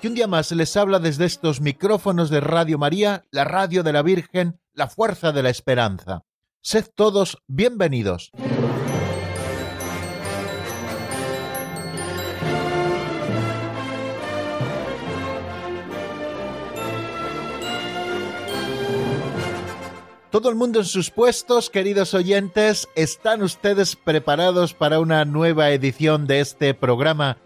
que un día más les habla desde estos micrófonos de Radio María, la radio de la Virgen, la fuerza de la esperanza. Sed todos bienvenidos. Todo el mundo en sus puestos, queridos oyentes, ¿están ustedes preparados para una nueva edición de este programa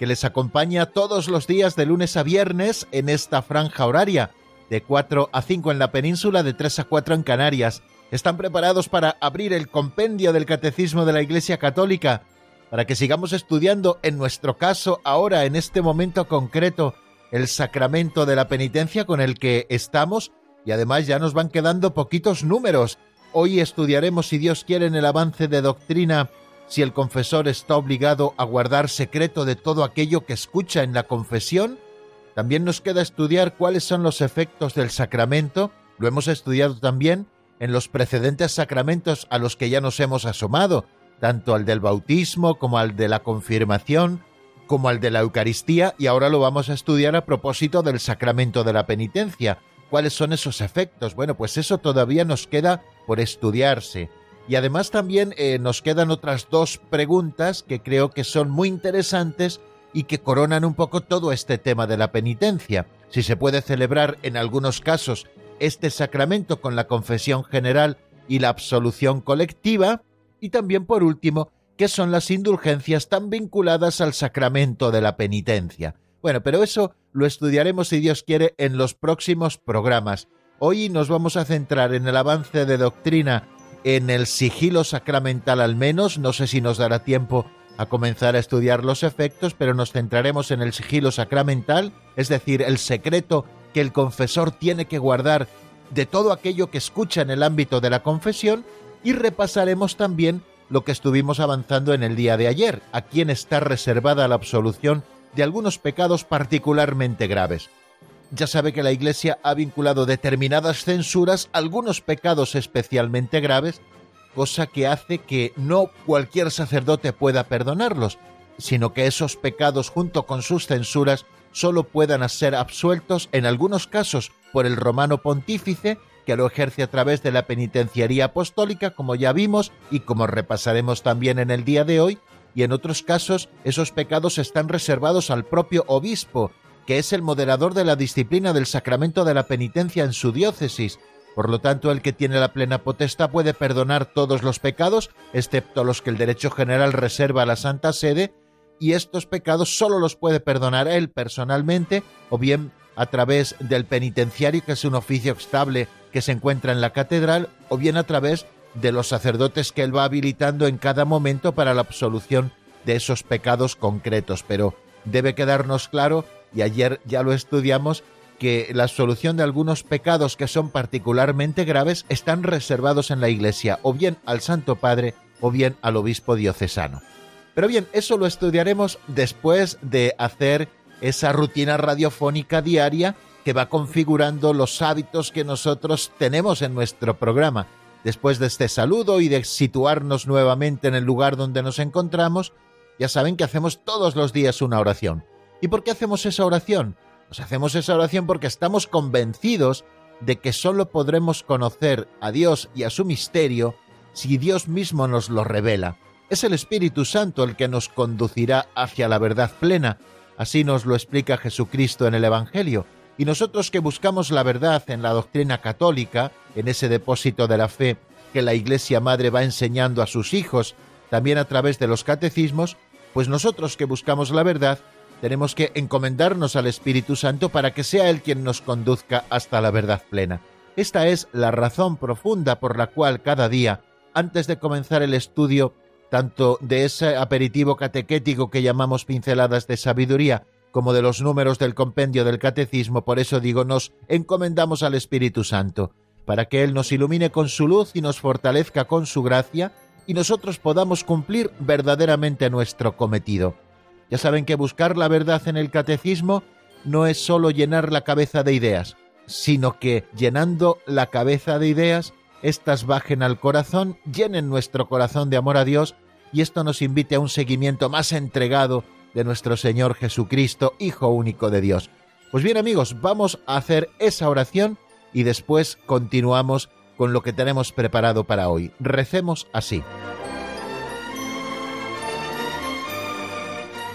que les acompaña todos los días de lunes a viernes en esta franja horaria, de 4 a 5 en la península, de 3 a 4 en Canarias. ¿Están preparados para abrir el compendio del Catecismo de la Iglesia Católica? Para que sigamos estudiando, en nuestro caso, ahora, en este momento concreto, el sacramento de la penitencia con el que estamos y además ya nos van quedando poquitos números. Hoy estudiaremos, si Dios quiere, en el avance de doctrina si el confesor está obligado a guardar secreto de todo aquello que escucha en la confesión. También nos queda estudiar cuáles son los efectos del sacramento. Lo hemos estudiado también en los precedentes sacramentos a los que ya nos hemos asomado, tanto al del bautismo como al de la confirmación, como al de la Eucaristía, y ahora lo vamos a estudiar a propósito del sacramento de la penitencia. ¿Cuáles son esos efectos? Bueno, pues eso todavía nos queda por estudiarse. Y además también eh, nos quedan otras dos preguntas que creo que son muy interesantes y que coronan un poco todo este tema de la penitencia. Si se puede celebrar en algunos casos este sacramento con la confesión general y la absolución colectiva. Y también, por último, qué son las indulgencias tan vinculadas al sacramento de la penitencia. Bueno, pero eso lo estudiaremos si Dios quiere en los próximos programas. Hoy nos vamos a centrar en el avance de doctrina en el sigilo sacramental al menos, no sé si nos dará tiempo a comenzar a estudiar los efectos, pero nos centraremos en el sigilo sacramental, es decir, el secreto que el confesor tiene que guardar de todo aquello que escucha en el ámbito de la confesión, y repasaremos también lo que estuvimos avanzando en el día de ayer, a quien está reservada la absolución de algunos pecados particularmente graves ya sabe que la Iglesia ha vinculado determinadas censuras a algunos pecados especialmente graves, cosa que hace que no cualquier sacerdote pueda perdonarlos, sino que esos pecados junto con sus censuras solo puedan ser absueltos en algunos casos por el romano pontífice, que lo ejerce a través de la penitenciaría apostólica, como ya vimos y como repasaremos también en el día de hoy, y en otros casos esos pecados están reservados al propio obispo, que es el moderador de la disciplina del sacramento de la penitencia en su diócesis. Por lo tanto, el que tiene la plena potestad puede perdonar todos los pecados, excepto los que el derecho general reserva a la Santa Sede, y estos pecados solo los puede perdonar él personalmente, o bien a través del penitenciario, que es un oficio estable que se encuentra en la catedral, o bien a través de los sacerdotes que él va habilitando en cada momento para la absolución de esos pecados concretos. Pero debe quedarnos claro y ayer ya lo estudiamos, que la solución de algunos pecados que son particularmente graves están reservados en la Iglesia, o bien al Santo Padre o bien al obispo diocesano. Pero bien, eso lo estudiaremos después de hacer esa rutina radiofónica diaria que va configurando los hábitos que nosotros tenemos en nuestro programa. Después de este saludo y de situarnos nuevamente en el lugar donde nos encontramos, ya saben que hacemos todos los días una oración. ¿Y por qué hacemos esa oración? Pues hacemos esa oración porque estamos convencidos de que sólo podremos conocer a Dios y a su misterio si Dios mismo nos lo revela. Es el Espíritu Santo el que nos conducirá hacia la verdad plena. Así nos lo explica Jesucristo en el Evangelio. Y nosotros que buscamos la verdad en la doctrina católica, en ese depósito de la fe que la Iglesia Madre va enseñando a sus hijos, también a través de los catecismos, pues nosotros que buscamos la verdad, tenemos que encomendarnos al Espíritu Santo para que sea Él quien nos conduzca hasta la verdad plena. Esta es la razón profunda por la cual cada día, antes de comenzar el estudio tanto de ese aperitivo catequético que llamamos pinceladas de sabiduría, como de los números del compendio del catecismo, por eso digo, nos encomendamos al Espíritu Santo, para que Él nos ilumine con su luz y nos fortalezca con su gracia, y nosotros podamos cumplir verdaderamente nuestro cometido. Ya saben que buscar la verdad en el catecismo no es sólo llenar la cabeza de ideas, sino que llenando la cabeza de ideas, éstas bajen al corazón, llenen nuestro corazón de amor a Dios, y esto nos invite a un seguimiento más entregado de nuestro Señor Jesucristo, Hijo único de Dios. Pues bien amigos, vamos a hacer esa oración y después continuamos con lo que tenemos preparado para hoy. Recemos así.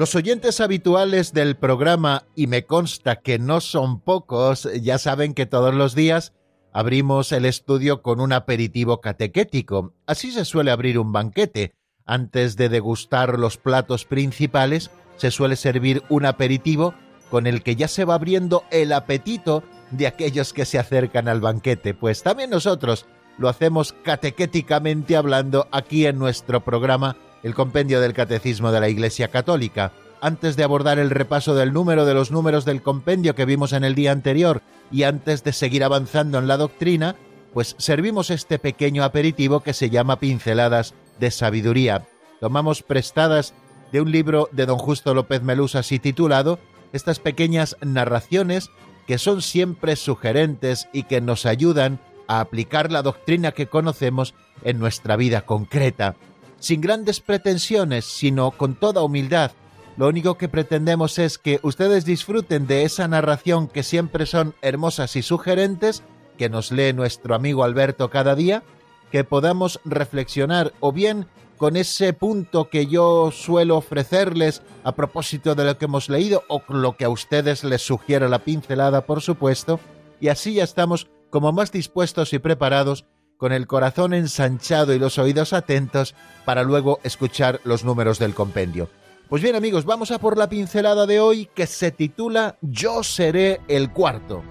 Los oyentes habituales del programa, y me consta que no son pocos, ya saben que todos los días abrimos el estudio con un aperitivo catequético. Así se suele abrir un banquete. Antes de degustar los platos principales, se suele servir un aperitivo con el que ya se va abriendo el apetito de aquellos que se acercan al banquete. Pues también nosotros lo hacemos catequéticamente hablando aquí en nuestro programa el compendio del Catecismo de la Iglesia Católica. Antes de abordar el repaso del número de los números del compendio que vimos en el día anterior y antes de seguir avanzando en la doctrina, pues servimos este pequeño aperitivo que se llama Pinceladas de Sabiduría. Tomamos prestadas de un libro de don Justo López Melusa así titulado estas pequeñas narraciones que son siempre sugerentes y que nos ayudan a aplicar la doctrina que conocemos en nuestra vida concreta sin grandes pretensiones, sino con toda humildad. Lo único que pretendemos es que ustedes disfruten de esa narración que siempre son hermosas y sugerentes, que nos lee nuestro amigo Alberto cada día, que podamos reflexionar o bien con ese punto que yo suelo ofrecerles a propósito de lo que hemos leído o lo que a ustedes les sugiere la pincelada, por supuesto, y así ya estamos como más dispuestos y preparados con el corazón ensanchado y los oídos atentos para luego escuchar los números del compendio. Pues bien amigos, vamos a por la pincelada de hoy que se titula Yo seré el cuarto.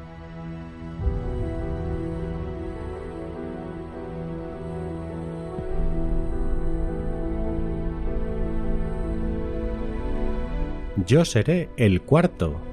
Yo seré el cuarto.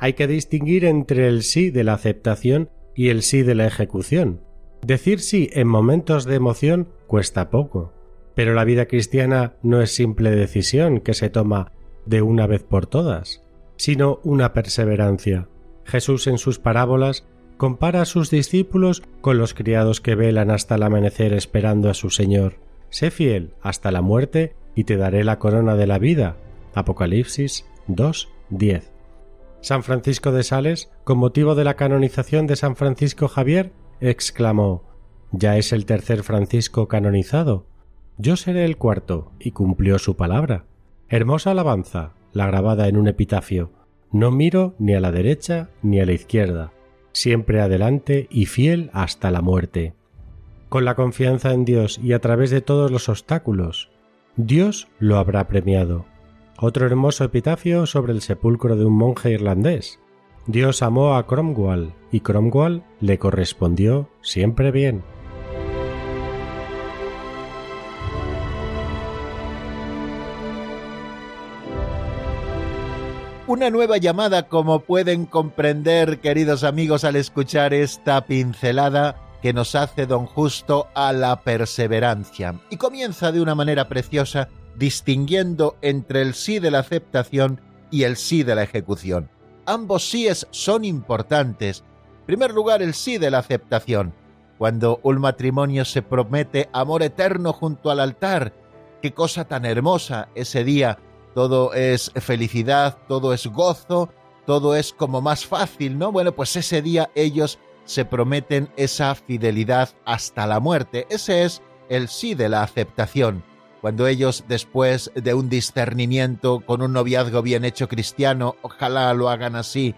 Hay que distinguir entre el sí de la aceptación y el sí de la ejecución. Decir sí en momentos de emoción cuesta poco, pero la vida cristiana no es simple decisión que se toma de una vez por todas, sino una perseverancia. Jesús en sus parábolas compara a sus discípulos con los criados que velan hasta el amanecer esperando a su Señor. Sé fiel hasta la muerte y te daré la corona de la vida. Apocalipsis 2.10. San Francisco de Sales, con motivo de la canonización de San Francisco Javier, exclamó Ya es el tercer Francisco canonizado. Yo seré el cuarto, y cumplió su palabra. Hermosa alabanza, la grabada en un epitafio. No miro ni a la derecha ni a la izquierda, siempre adelante y fiel hasta la muerte. Con la confianza en Dios y a través de todos los obstáculos, Dios lo habrá premiado otro hermoso epitafio sobre el sepulcro de un monje irlandés. Dios amó a Cromwell y Cromwell le correspondió siempre bien. Una nueva llamada, como pueden comprender, queridos amigos, al escuchar esta pincelada que nos hace don Justo a la perseverancia. Y comienza de una manera preciosa distinguiendo entre el sí de la aceptación y el sí de la ejecución. Ambos síes son importantes. En primer lugar, el sí de la aceptación. cuando un matrimonio se promete amor eterno junto al altar. Qué cosa tan hermosa ese día. Todo es felicidad, todo es gozo, todo es como más fácil, ¿no? Bueno, pues ese día ellos se prometen esa fidelidad hasta la muerte. Ese es el sí de la aceptación. Cuando ellos, después de un discernimiento con un noviazgo bien hecho cristiano, ojalá lo hagan así,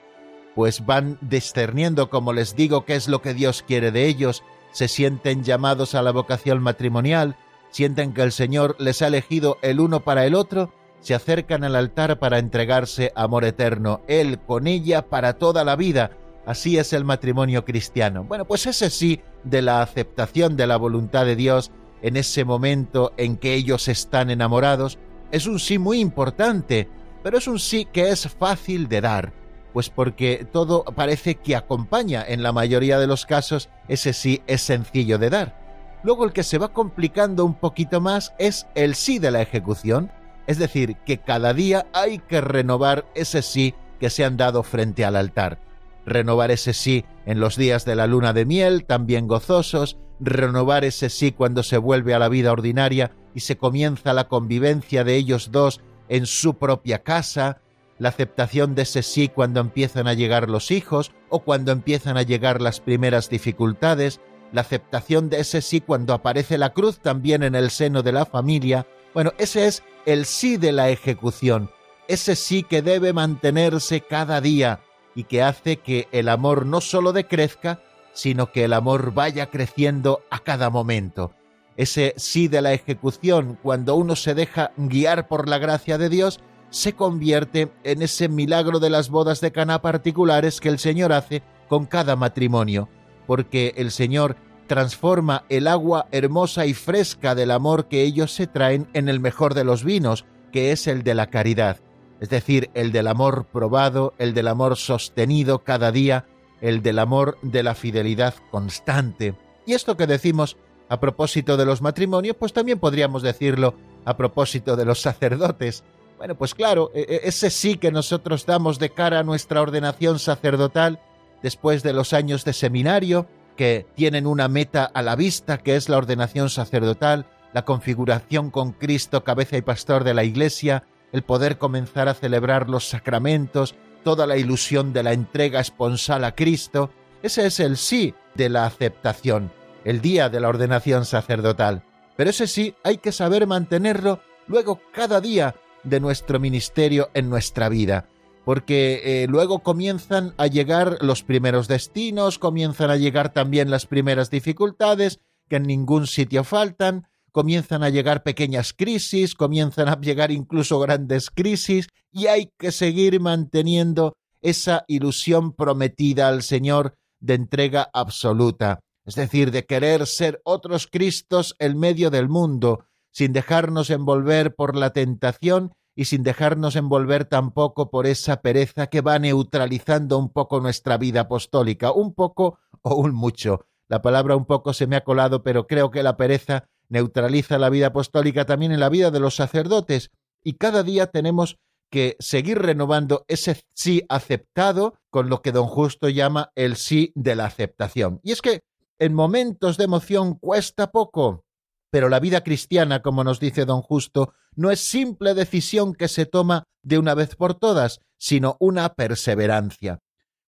pues van discerniendo, como les digo, qué es lo que Dios quiere de ellos, se sienten llamados a la vocación matrimonial, sienten que el Señor les ha elegido el uno para el otro, se acercan al altar para entregarse amor eterno, Él con ella para toda la vida. Así es el matrimonio cristiano. Bueno, pues ese sí de la aceptación de la voluntad de Dios en ese momento en que ellos están enamorados, es un sí muy importante, pero es un sí que es fácil de dar pues porque todo parece que acompaña en la mayoría de los casos, ese sí es sencillo de dar. Luego el que se va complicando un poquito más es el sí de la ejecución, es decir, que cada día hay que renovar ese sí que se han dado frente al altar. Renovar ese sí en los días de la luna de miel, también gozosos, renovar ese sí cuando se vuelve a la vida ordinaria y se comienza la convivencia de ellos dos en su propia casa, la aceptación de ese sí cuando empiezan a llegar los hijos o cuando empiezan a llegar las primeras dificultades, la aceptación de ese sí cuando aparece la cruz también en el seno de la familia. Bueno, ese es el sí de la ejecución, ese sí que debe mantenerse cada día y que hace que el amor no solo decrezca, sino que el amor vaya creciendo a cada momento. Ese sí de la ejecución, cuando uno se deja guiar por la gracia de Dios, se convierte en ese milagro de las bodas de Caná particulares que el Señor hace con cada matrimonio, porque el Señor transforma el agua hermosa y fresca del amor que ellos se traen en el mejor de los vinos, que es el de la caridad, es decir, el del amor probado, el del amor sostenido cada día, el del amor de la fidelidad constante. Y esto que decimos a propósito de los matrimonios, pues también podríamos decirlo a propósito de los sacerdotes, bueno, pues claro, e, e, ese sí que nosotros damos de cara a nuestra ordenación sacerdotal después de los años de seminario, que tienen una meta a la vista, que es la ordenación sacerdotal, la configuración con Cristo, cabeza y pastor de la Iglesia, el poder comenzar a celebrar los sacramentos, toda la ilusión de la entrega esponsal a Cristo, ese es el sí de la aceptación, el día de la ordenación sacerdotal. Pero ese sí hay que saber mantenerlo luego cada día de nuestro ministerio en nuestra vida, porque eh, luego comienzan a llegar los primeros destinos, comienzan a llegar también las primeras dificultades, que en ningún sitio faltan, comienzan a llegar pequeñas crisis, comienzan a llegar incluso grandes crisis, y hay que seguir manteniendo esa ilusión prometida al Señor de entrega absoluta, es decir, de querer ser otros Cristos en medio del mundo, sin dejarnos envolver por la tentación y sin dejarnos envolver tampoco por esa pereza que va neutralizando un poco nuestra vida apostólica, un poco o un mucho. La palabra un poco se me ha colado, pero creo que la pereza neutraliza la vida apostólica también en la vida de los sacerdotes, y cada día tenemos que seguir renovando ese sí aceptado con lo que don Justo llama el sí de la aceptación. Y es que en momentos de emoción cuesta poco, pero la vida cristiana, como nos dice don Justo, no es simple decisión que se toma de una vez por todas, sino una perseverancia.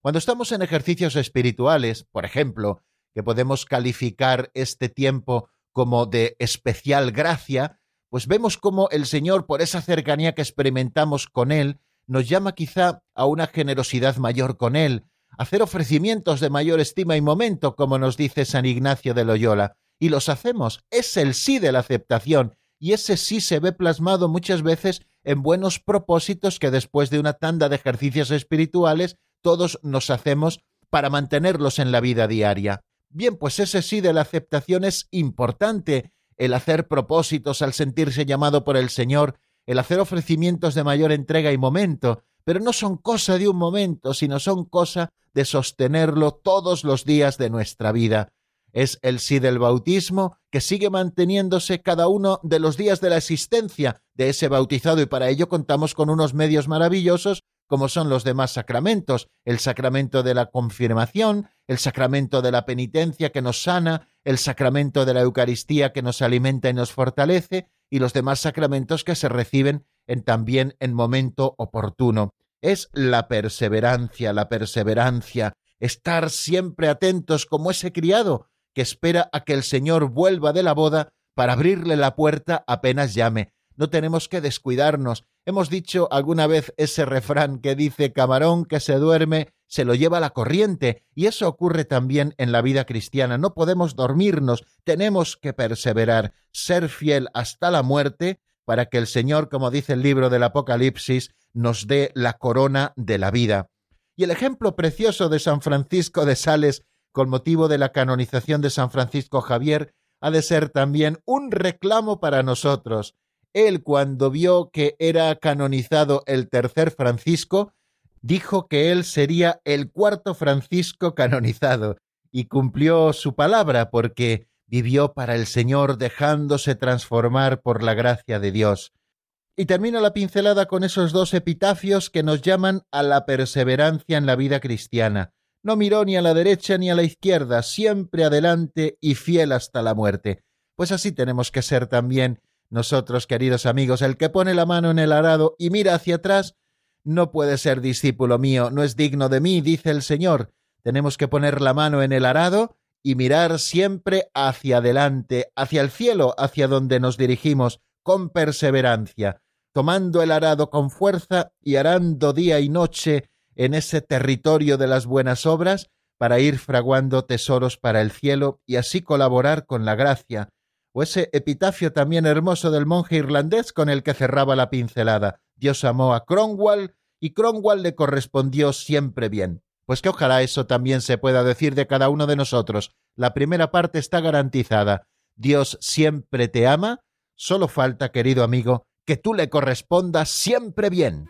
Cuando estamos en ejercicios espirituales, por ejemplo, que podemos calificar este tiempo como de especial gracia, pues vemos cómo el Señor, por esa cercanía que experimentamos con Él, nos llama quizá a una generosidad mayor con Él, a hacer ofrecimientos de mayor estima y momento, como nos dice San Ignacio de Loyola y los hacemos. Es el sí de la aceptación y ese sí se ve plasmado muchas veces en buenos propósitos que después de una tanda de ejercicios espirituales todos nos hacemos para mantenerlos en la vida diaria. Bien, pues ese sí de la aceptación es importante, el hacer propósitos al sentirse llamado por el Señor, el hacer ofrecimientos de mayor entrega y momento, pero no son cosa de un momento, sino son cosa de sostenerlo todos los días de nuestra vida. Es el sí del bautismo que sigue manteniéndose cada uno de los días de la existencia de ese bautizado y para ello contamos con unos medios maravillosos como son los demás sacramentos, el sacramento de la confirmación, el sacramento de la penitencia que nos sana, el sacramento de la Eucaristía que nos alimenta y nos fortalece, y los demás sacramentos que se reciben en, también en momento oportuno. Es la perseverancia, la perseverancia, estar siempre atentos como ese criado que espera a que el Señor vuelva de la boda para abrirle la puerta apenas llame. No tenemos que descuidarnos. Hemos dicho alguna vez ese refrán que dice camarón que se duerme se lo lleva la corriente, y eso ocurre también en la vida cristiana. No podemos dormirnos, tenemos que perseverar, ser fiel hasta la muerte, para que el Señor, como dice el libro del Apocalipsis, nos dé la corona de la vida. Y el ejemplo precioso de San Francisco de Sales, con motivo de la canonización de San Francisco Javier, ha de ser también un reclamo para nosotros. Él, cuando vio que era canonizado el tercer Francisco, dijo que él sería el cuarto Francisco canonizado, y cumplió su palabra porque vivió para el Señor dejándose transformar por la gracia de Dios. Y termino la pincelada con esos dos epitafios que nos llaman a la perseverancia en la vida cristiana. No miró ni a la derecha ni a la izquierda, siempre adelante y fiel hasta la muerte. Pues así tenemos que ser también nosotros, queridos amigos. El que pone la mano en el arado y mira hacia atrás, no puede ser discípulo mío, no es digno de mí, dice el Señor. Tenemos que poner la mano en el arado y mirar siempre hacia adelante, hacia el cielo, hacia donde nos dirigimos, con perseverancia, tomando el arado con fuerza y arando día y noche en ese territorio de las buenas obras para ir fraguando tesoros para el cielo y así colaborar con la gracia, o ese epitafio también hermoso del monje irlandés con el que cerraba la pincelada. Dios amó a Cromwell y Cromwell le correspondió siempre bien. Pues que ojalá eso también se pueda decir de cada uno de nosotros. La primera parte está garantizada. Dios siempre te ama, solo falta, querido amigo, que tú le correspondas siempre bien.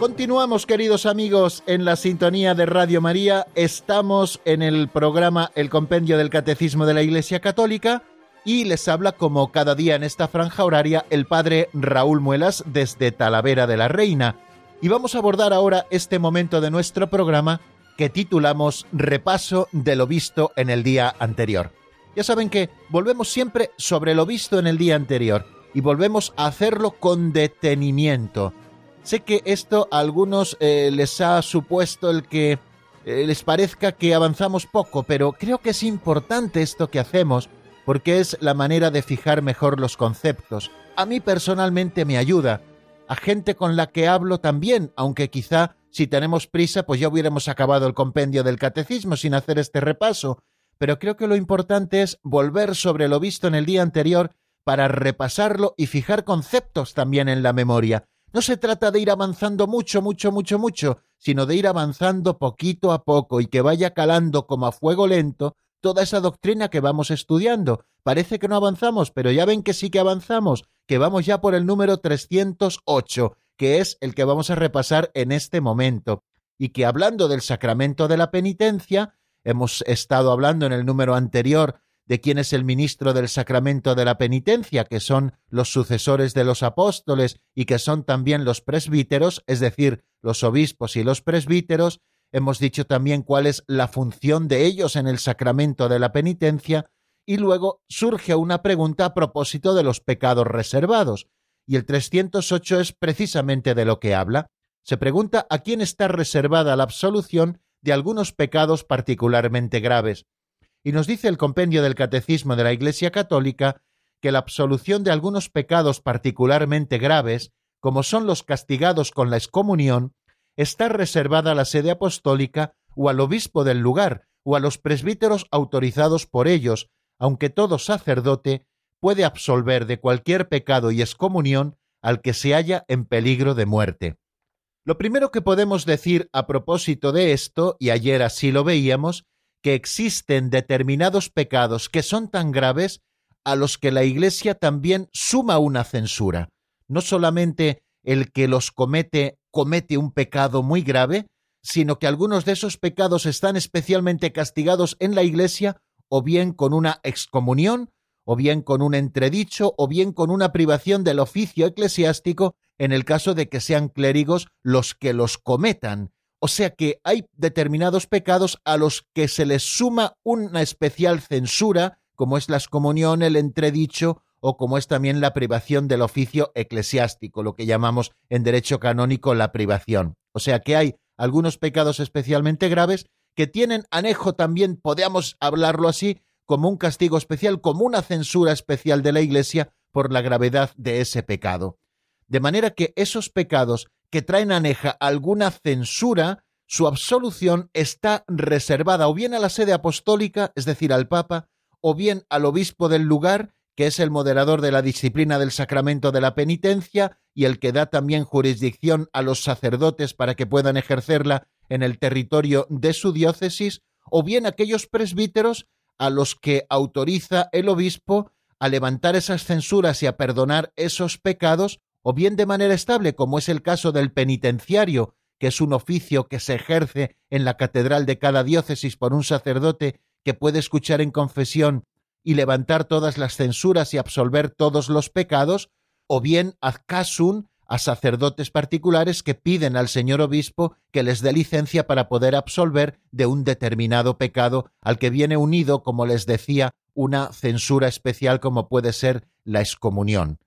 Continuamos, queridos amigos, en la sintonía de Radio María. Estamos en el programa El Compendio del Catecismo de la Iglesia Católica y les habla como cada día en esta franja horaria el padre Raúl Muelas desde Talavera de la Reina. Y vamos a abordar ahora este momento de nuestro programa que titulamos Repaso de lo visto en el día anterior. Ya saben que volvemos siempre sobre lo visto en el día anterior y volvemos a hacerlo con detenimiento Sé que esto a algunos eh, les ha supuesto el que eh, les parezca que avanzamos poco, pero creo que es importante esto que hacemos porque es la manera de fijar mejor los conceptos. A mí personalmente me ayuda, a gente con la que hablo también, aunque quizá si tenemos prisa pues ya hubiéramos acabado el compendio del catecismo sin hacer este repaso, pero creo que lo importante es volver sobre lo visto en el día anterior para repasarlo y fijar conceptos también en la memoria. No se trata de ir avanzando mucho, mucho, mucho, mucho, sino de ir avanzando poquito a poco y que vaya calando como a fuego lento toda esa doctrina que vamos estudiando. Parece que no avanzamos, pero ya ven que sí que avanzamos, que vamos ya por el número 308, que es el que vamos a repasar en este momento, y que hablando del sacramento de la penitencia, hemos estado hablando en el número anterior de quién es el ministro del sacramento de la penitencia, que son los sucesores de los apóstoles y que son también los presbíteros, es decir, los obispos y los presbíteros, hemos dicho también cuál es la función de ellos en el sacramento de la penitencia, y luego surge una pregunta a propósito de los pecados reservados, y el 308 es precisamente de lo que habla. Se pregunta a quién está reservada la absolución de algunos pecados particularmente graves y nos dice el compendio del Catecismo de la Iglesia Católica que la absolución de algunos pecados particularmente graves, como son los castigados con la excomunión, está reservada a la sede apostólica o al obispo del lugar o a los presbíteros autorizados por ellos, aunque todo sacerdote puede absolver de cualquier pecado y excomunión al que se halla en peligro de muerte. Lo primero que podemos decir a propósito de esto, y ayer así lo veíamos, que existen determinados pecados que son tan graves a los que la Iglesia también suma una censura. No solamente el que los comete comete un pecado muy grave, sino que algunos de esos pecados están especialmente castigados en la Iglesia o bien con una excomunión, o bien con un entredicho, o bien con una privación del oficio eclesiástico en el caso de que sean clérigos los que los cometan. O sea que hay determinados pecados a los que se les suma una especial censura, como es la excomunión, el entredicho o como es también la privación del oficio eclesiástico, lo que llamamos en derecho canónico la privación. O sea que hay algunos pecados especialmente graves que tienen anejo también, podemos hablarlo así, como un castigo especial, como una censura especial de la Iglesia por la gravedad de ese pecado. De manera que esos pecados que traen aneja alguna censura, su absolución está reservada o bien a la sede apostólica, es decir, al Papa, o bien al obispo del lugar, que es el moderador de la disciplina del sacramento de la penitencia y el que da también jurisdicción a los sacerdotes para que puedan ejercerla en el territorio de su diócesis, o bien aquellos presbíteros a los que autoriza el obispo a levantar esas censuras y a perdonar esos pecados, o bien de manera estable, como es el caso del penitenciario, que es un oficio que se ejerce en la catedral de cada diócesis por un sacerdote que puede escuchar en confesión y levantar todas las censuras y absolver todos los pecados, o bien casun a sacerdotes particulares que piden al señor obispo que les dé licencia para poder absolver de un determinado pecado al que viene unido, como les decía, una censura especial como puede ser la excomunión.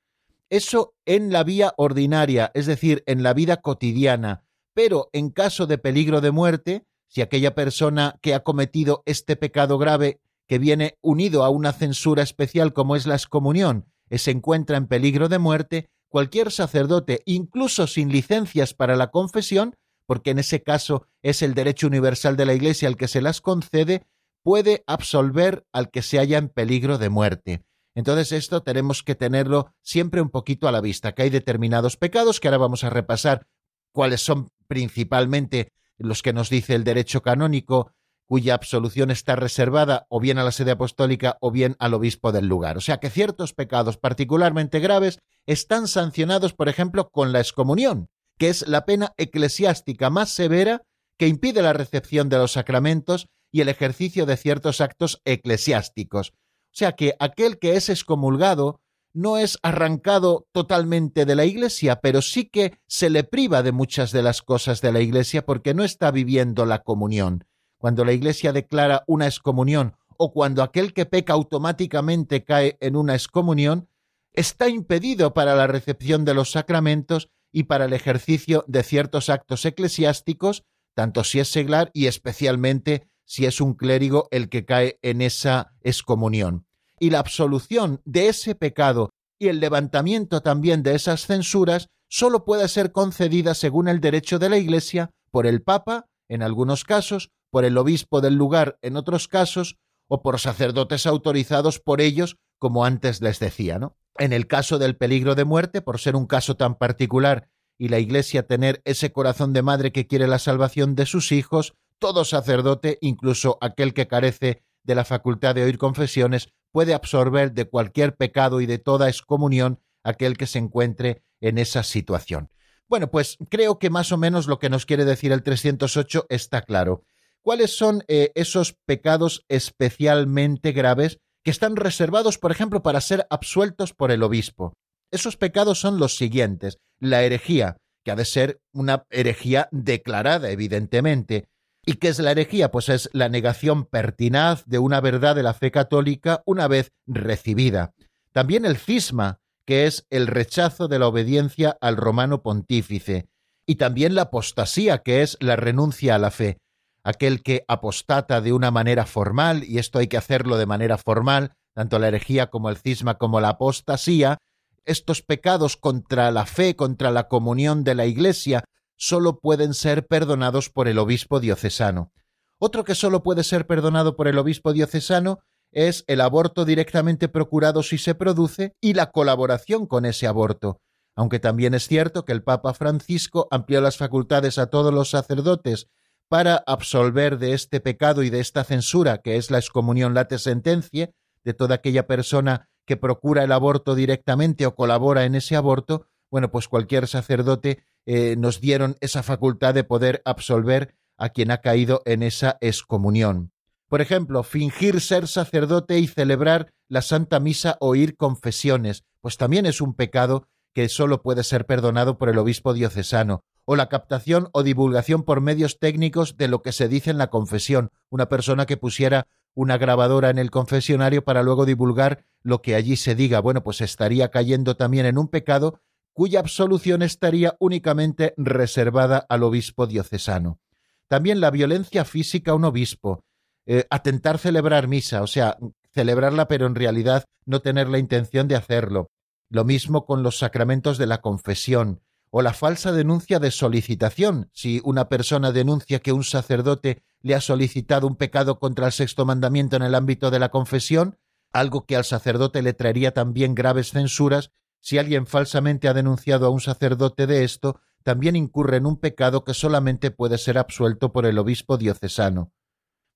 Eso en la vía ordinaria, es decir, en la vida cotidiana, pero en caso de peligro de muerte, si aquella persona que ha cometido este pecado grave que viene unido a una censura especial como es la excomunión, se encuentra en peligro de muerte, cualquier sacerdote, incluso sin licencias para la confesión, porque en ese caso es el derecho universal de la Iglesia el que se las concede, puede absolver al que se haya en peligro de muerte. Entonces esto tenemos que tenerlo siempre un poquito a la vista, que hay determinados pecados que ahora vamos a repasar cuáles son principalmente los que nos dice el derecho canónico cuya absolución está reservada o bien a la sede apostólica o bien al obispo del lugar. O sea que ciertos pecados particularmente graves están sancionados, por ejemplo, con la excomunión, que es la pena eclesiástica más severa que impide la recepción de los sacramentos y el ejercicio de ciertos actos eclesiásticos. O sea que aquel que es excomulgado no es arrancado totalmente de la Iglesia, pero sí que se le priva de muchas de las cosas de la Iglesia porque no está viviendo la comunión. Cuando la Iglesia declara una excomunión o cuando aquel que peca automáticamente cae en una excomunión, está impedido para la recepción de los sacramentos y para el ejercicio de ciertos actos eclesiásticos, tanto si es seglar y especialmente si es un clérigo el que cae en esa excomunión. Y la absolución de ese pecado y el levantamiento también de esas censuras sólo puede ser concedida según el derecho de la Iglesia por el Papa, en algunos casos, por el obispo del lugar en otros casos, o por sacerdotes autorizados por ellos, como antes les decía, ¿no? En el caso del peligro de muerte, por ser un caso tan particular y la Iglesia tener ese corazón de madre que quiere la salvación de sus hijos, todo sacerdote, incluso aquel que carece de la facultad de oír confesiones, puede absorber de cualquier pecado y de toda excomunión aquel que se encuentre en esa situación. Bueno, pues creo que más o menos lo que nos quiere decir el 308 está claro. ¿Cuáles son eh, esos pecados especialmente graves que están reservados, por ejemplo, para ser absueltos por el obispo? Esos pecados son los siguientes. La herejía, que ha de ser una herejía declarada, evidentemente. ¿Y qué es la herejía? Pues es la negación pertinaz de una verdad de la fe católica una vez recibida. También el cisma, que es el rechazo de la obediencia al romano pontífice. Y también la apostasía, que es la renuncia a la fe aquel que apostata de una manera formal, y esto hay que hacerlo de manera formal, tanto la herejía como el cisma como la apostasía, estos pecados contra la fe, contra la comunión de la Iglesia, sólo pueden ser perdonados por el obispo diocesano. Otro que sólo puede ser perdonado por el obispo diocesano es el aborto directamente procurado si se produce y la colaboración con ese aborto, aunque también es cierto que el Papa Francisco amplió las facultades a todos los sacerdotes para absolver de este pecado y de esta censura que es la excomunión late sentencia de toda aquella persona que procura el aborto directamente o colabora en ese aborto, bueno, pues cualquier sacerdote eh, nos dieron esa facultad de poder absolver a quien ha caído en esa excomunión. Por ejemplo, fingir ser sacerdote y celebrar la Santa Misa o oír confesiones, pues también es un pecado que solo puede ser perdonado por el obispo diocesano, o la captación o divulgación por medios técnicos de lo que se dice en la confesión, una persona que pusiera una grabadora en el confesionario para luego divulgar lo que allí se diga. Bueno, pues estaría cayendo también en un pecado cuya absolución estaría únicamente reservada al obispo diocesano. También la violencia física a un obispo, eh, atentar celebrar misa, o sea, celebrarla pero en realidad no tener la intención de hacerlo. Lo mismo con los sacramentos de la confesión, o la falsa denuncia de solicitación. Si una persona denuncia que un sacerdote le ha solicitado un pecado contra el sexto mandamiento en el ámbito de la confesión, algo que al sacerdote le traería también graves censuras, si alguien falsamente ha denunciado a un sacerdote de esto, también incurre en un pecado que solamente puede ser absuelto por el obispo diocesano.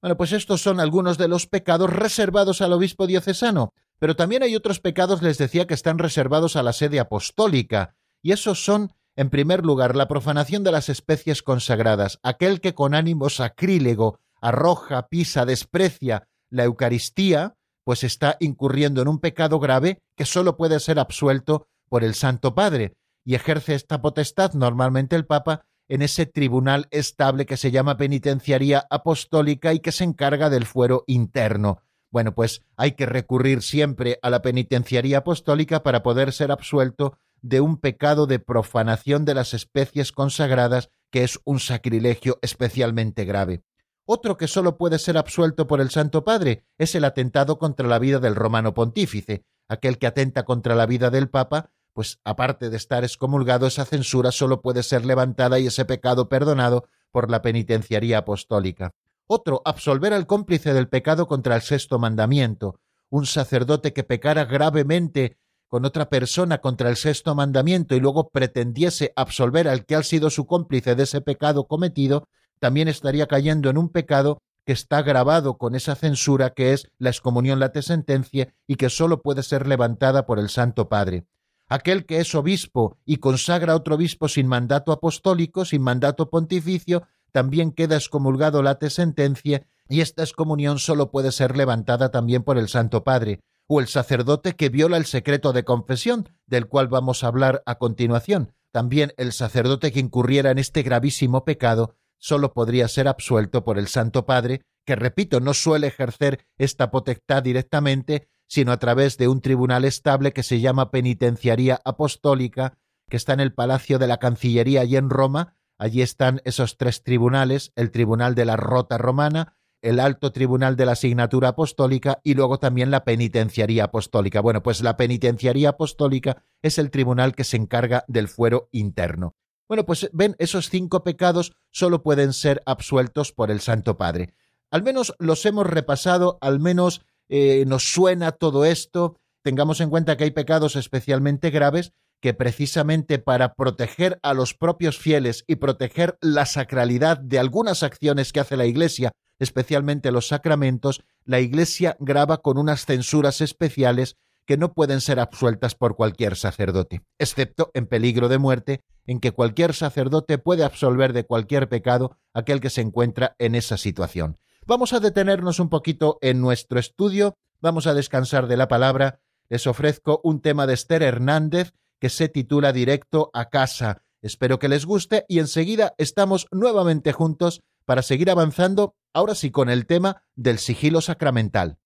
Bueno, pues estos son algunos de los pecados reservados al obispo diocesano, pero también hay otros pecados, les decía, que están reservados a la sede apostólica, y esos son en primer lugar, la profanación de las especies consagradas, aquel que con ánimo sacrílego arroja, pisa, desprecia la Eucaristía, pues está incurriendo en un pecado grave que sólo puede ser absuelto por el Santo Padre, y ejerce esta potestad normalmente el Papa en ese tribunal estable que se llama penitenciaría apostólica y que se encarga del fuero interno. Bueno, pues hay que recurrir siempre a la penitenciaría apostólica para poder ser absuelto de un pecado de profanación de las especies consagradas, que es un sacrilegio especialmente grave. Otro que sólo puede ser absuelto por el Santo Padre es el atentado contra la vida del romano pontífice, aquel que atenta contra la vida del Papa, pues aparte de estar excomulgado, esa censura sólo puede ser levantada y ese pecado perdonado por la penitenciaría apostólica. Otro, absolver al cómplice del pecado contra el sexto mandamiento, un sacerdote que pecara gravemente con otra persona contra el sexto mandamiento y luego pretendiese absolver al que ha sido su cómplice de ese pecado cometido, también estaría cayendo en un pecado que está grabado con esa censura que es la excomunión late sentencia y que sólo puede ser levantada por el Santo Padre. Aquel que es obispo y consagra otro obispo sin mandato apostólico, sin mandato pontificio, también queda excomulgado late sentencia y esta excomunión sólo puede ser levantada también por el Santo Padre o el sacerdote que viola el secreto de confesión, del cual vamos a hablar a continuación. También el sacerdote que incurriera en este gravísimo pecado sólo podría ser absuelto por el Santo Padre, que, repito, no suele ejercer esta potestad directamente, sino a través de un tribunal estable que se llama Penitenciaría Apostólica, que está en el Palacio de la Cancillería y en Roma. Allí están esos tres tribunales, el Tribunal de la Rota Romana, el alto tribunal de la asignatura apostólica y luego también la penitenciaría apostólica. Bueno, pues la penitenciaría apostólica es el tribunal que se encarga del fuero interno. Bueno, pues ven, esos cinco pecados solo pueden ser absueltos por el Santo Padre. Al menos los hemos repasado, al menos eh, nos suena todo esto. Tengamos en cuenta que hay pecados especialmente graves que precisamente para proteger a los propios fieles y proteger la sacralidad de algunas acciones que hace la Iglesia especialmente los sacramentos, la Iglesia graba con unas censuras especiales que no pueden ser absueltas por cualquier sacerdote, excepto en peligro de muerte, en que cualquier sacerdote puede absolver de cualquier pecado aquel que se encuentra en esa situación. Vamos a detenernos un poquito en nuestro estudio, vamos a descansar de la palabra, les ofrezco un tema de Esther Hernández que se titula Directo a casa. Espero que les guste y enseguida estamos nuevamente juntos para seguir avanzando, ahora sí con el tema del sigilo sacramental.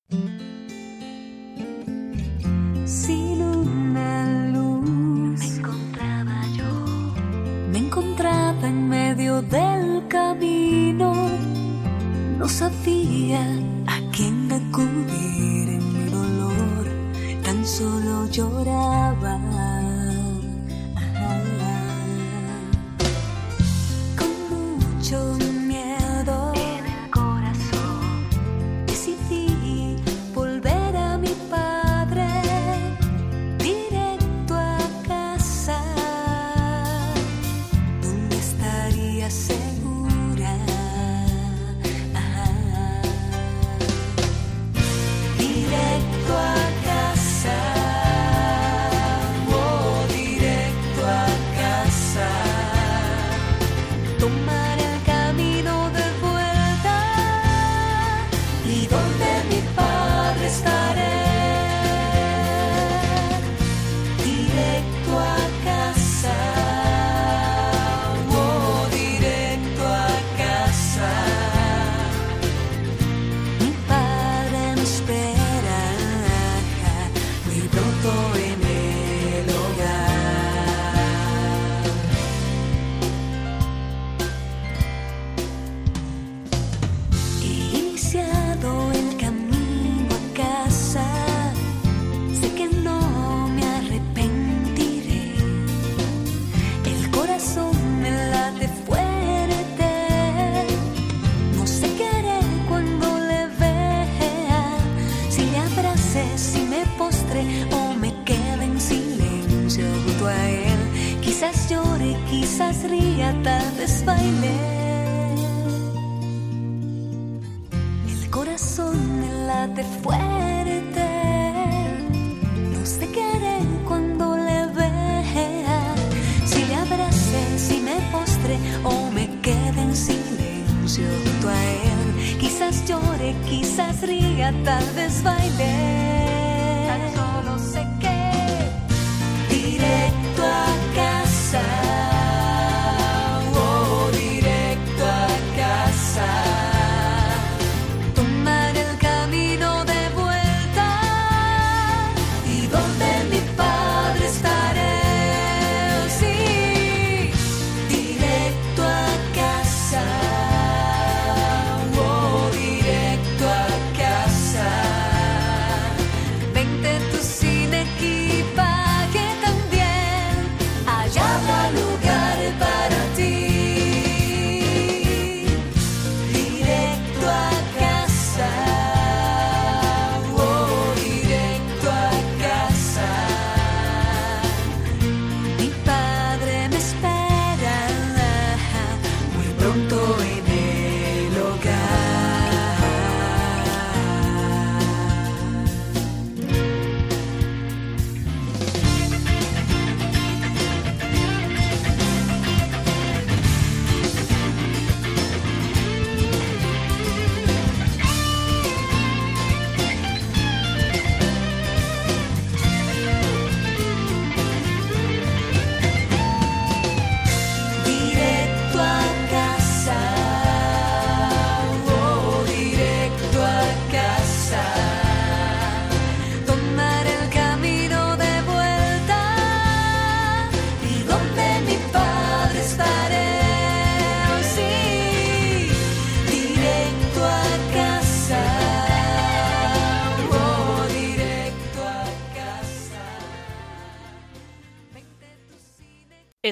Sin del camino, no sabía a quién acudir en mi dolor, tan solo lloraba.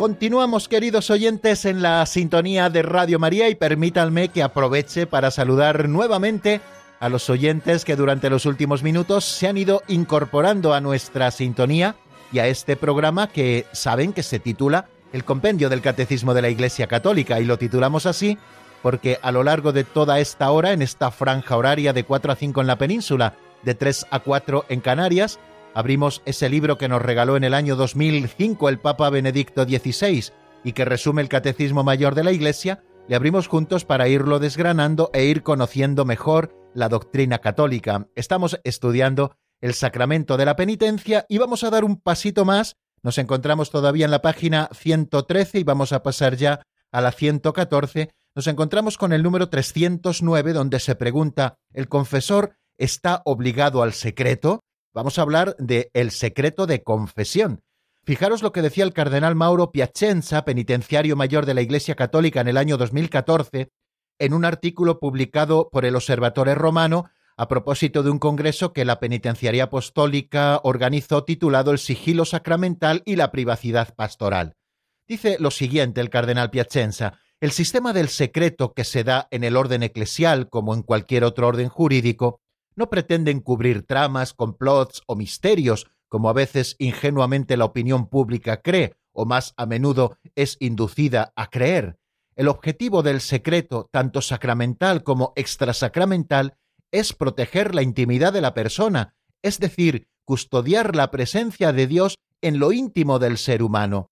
Continuamos, queridos oyentes, en la sintonía de Radio María y permítanme que aproveche para saludar nuevamente a los oyentes que durante los últimos minutos se han ido incorporando a nuestra sintonía y a este programa que saben que se titula El Compendio del Catecismo de la Iglesia Católica. Y lo titulamos así porque a lo largo de toda esta hora, en esta franja horaria de 4 a 5 en la península, de 3 a 4 en Canarias, abrimos ese libro que nos regaló en el año 2005 el Papa Benedicto XVI y que resume el Catecismo Mayor de la Iglesia, le abrimos juntos para irlo desgranando e ir conociendo mejor la doctrina católica. Estamos estudiando el sacramento de la penitencia y vamos a dar un pasito más. Nos encontramos todavía en la página 113 y vamos a pasar ya a la 114. Nos encontramos con el número 309 donde se pregunta, ¿el confesor está obligado al secreto? Vamos a hablar de el secreto de confesión. Fijaros lo que decía el cardenal Mauro Piacenza, penitenciario mayor de la Iglesia Católica en el año 2014, en un artículo publicado por el Observatorio Romano a propósito de un congreso que la Penitenciaría Apostólica organizó titulado El sigilo sacramental y la privacidad pastoral. Dice lo siguiente el cardenal Piacenza, el sistema del secreto que se da en el orden eclesial como en cualquier otro orden jurídico no pretenden cubrir tramas, complots o misterios, como a veces ingenuamente la opinión pública cree, o más a menudo es inducida a creer. El objetivo del secreto, tanto sacramental como extrasacramental, es proteger la intimidad de la persona, es decir, custodiar la presencia de Dios en lo íntimo del ser humano.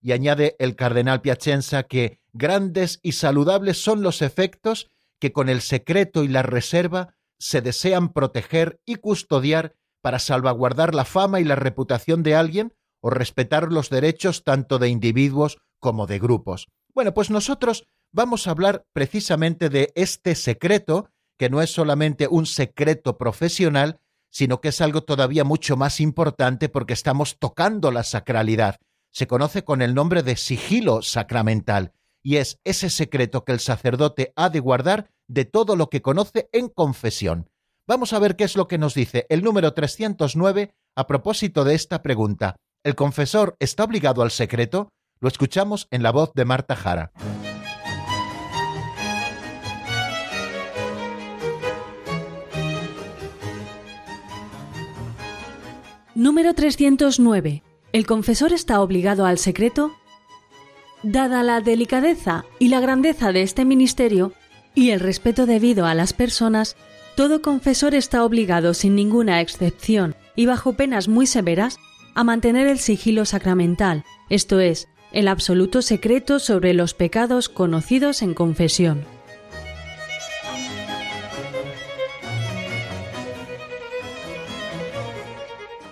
Y añade el cardenal Piacenza que grandes y saludables son los efectos que con el secreto y la reserva se desean proteger y custodiar para salvaguardar la fama y la reputación de alguien o respetar los derechos tanto de individuos como de grupos. Bueno, pues nosotros vamos a hablar precisamente de este secreto, que no es solamente un secreto profesional, sino que es algo todavía mucho más importante porque estamos tocando la sacralidad. Se conoce con el nombre de sigilo sacramental, y es ese secreto que el sacerdote ha de guardar de todo lo que conoce en confesión. Vamos a ver qué es lo que nos dice el número 309 a propósito de esta pregunta. ¿El confesor está obligado al secreto? Lo escuchamos en la voz de Marta Jara. Número 309. ¿El confesor está obligado al secreto? Dada la delicadeza y la grandeza de este ministerio, y el respeto debido a las personas, todo confesor está obligado sin ninguna excepción y bajo penas muy severas a mantener el sigilo sacramental, esto es, el absoluto secreto sobre los pecados conocidos en confesión.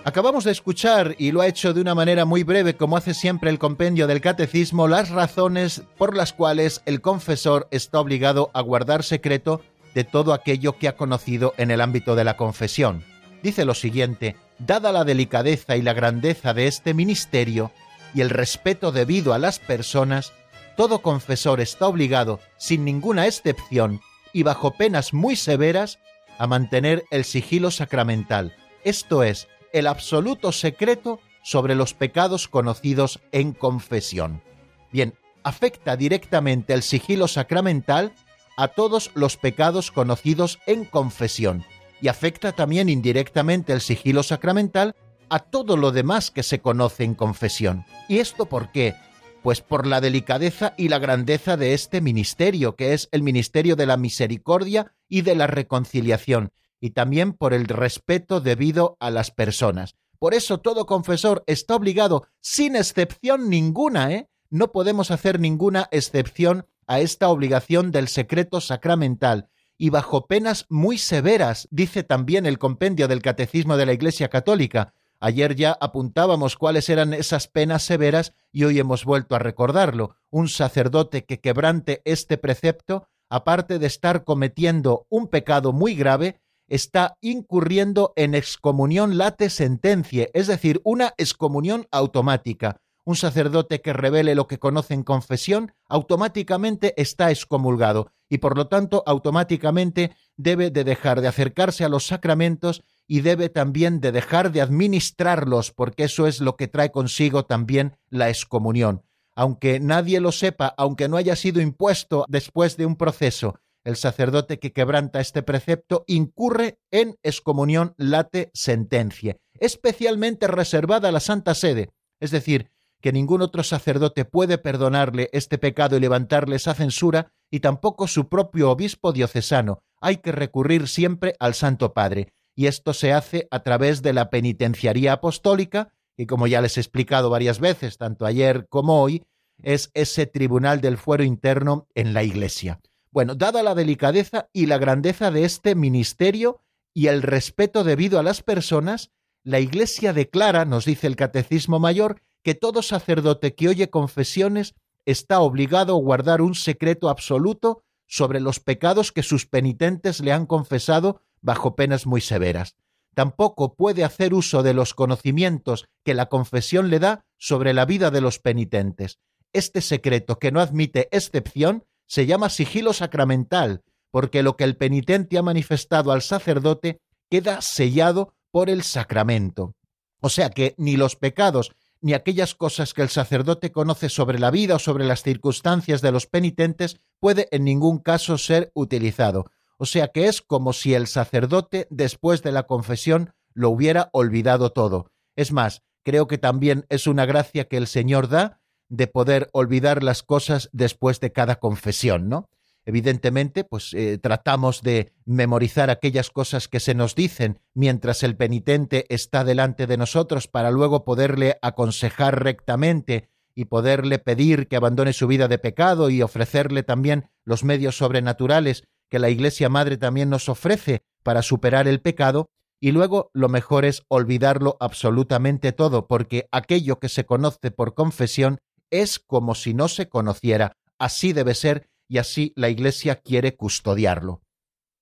Acabamos de escuchar, y lo ha hecho de una manera muy breve, como hace siempre el compendio del catecismo, las razones por las cuales el confesor está obligado a guardar secreto de todo aquello que ha conocido en el ámbito de la confesión. Dice lo siguiente, dada la delicadeza y la grandeza de este ministerio y el respeto debido a las personas, todo confesor está obligado, sin ninguna excepción y bajo penas muy severas, a mantener el sigilo sacramental, esto es, el absoluto secreto sobre los pecados conocidos en confesión. Bien, afecta directamente el sigilo sacramental a todos los pecados conocidos en confesión y afecta también indirectamente el sigilo sacramental a todo lo demás que se conoce en confesión. ¿Y esto por qué? Pues por la delicadeza y la grandeza de este ministerio, que es el ministerio de la misericordia y de la reconciliación, y también por el respeto debido a las personas. Por eso todo confesor está obligado, sin excepción ninguna, ¿eh? No podemos hacer ninguna excepción a esta obligación del secreto sacramental, y bajo penas muy severas, dice también el compendio del Catecismo de la Iglesia Católica. Ayer ya apuntábamos cuáles eran esas penas severas y hoy hemos vuelto a recordarlo. Un sacerdote que quebrante este precepto, aparte de estar cometiendo un pecado muy grave, está incurriendo en excomunión late sentencia, es decir, una excomunión automática. Un sacerdote que revele lo que conoce en confesión automáticamente está excomulgado y por lo tanto automáticamente debe de dejar de acercarse a los sacramentos y debe también de dejar de administrarlos porque eso es lo que trae consigo también la excomunión. Aunque nadie lo sepa, aunque no haya sido impuesto después de un proceso, el sacerdote que quebranta este precepto incurre en excomunión late sentencia, especialmente reservada a la Santa Sede, es decir, que ningún otro sacerdote puede perdonarle este pecado y levantarle esa censura, y tampoco su propio obispo diocesano. Hay que recurrir siempre al Santo Padre, y esto se hace a través de la penitenciaría apostólica, y como ya les he explicado varias veces, tanto ayer como hoy, es ese tribunal del fuero interno en la Iglesia. Bueno, dada la delicadeza y la grandeza de este ministerio y el respeto debido a las personas, la Iglesia declara, nos dice el Catecismo Mayor, que todo sacerdote que oye confesiones está obligado a guardar un secreto absoluto sobre los pecados que sus penitentes le han confesado bajo penas muy severas. Tampoco puede hacer uso de los conocimientos que la confesión le da sobre la vida de los penitentes. Este secreto, que no admite excepción, se llama sigilo sacramental, porque lo que el penitente ha manifestado al sacerdote queda sellado por el sacramento. O sea que ni los pecados ni aquellas cosas que el sacerdote conoce sobre la vida o sobre las circunstancias de los penitentes puede en ningún caso ser utilizado. O sea que es como si el sacerdote después de la confesión lo hubiera olvidado todo. Es más, creo que también es una gracia que el Señor da de poder olvidar las cosas después de cada confesión, ¿no? Evidentemente, pues eh, tratamos de memorizar aquellas cosas que se nos dicen mientras el penitente está delante de nosotros para luego poderle aconsejar rectamente y poderle pedir que abandone su vida de pecado y ofrecerle también los medios sobrenaturales que la Iglesia Madre también nos ofrece para superar el pecado, y luego lo mejor es olvidarlo absolutamente todo, porque aquello que se conoce por confesión es como si no se conociera, así debe ser y así la Iglesia quiere custodiarlo.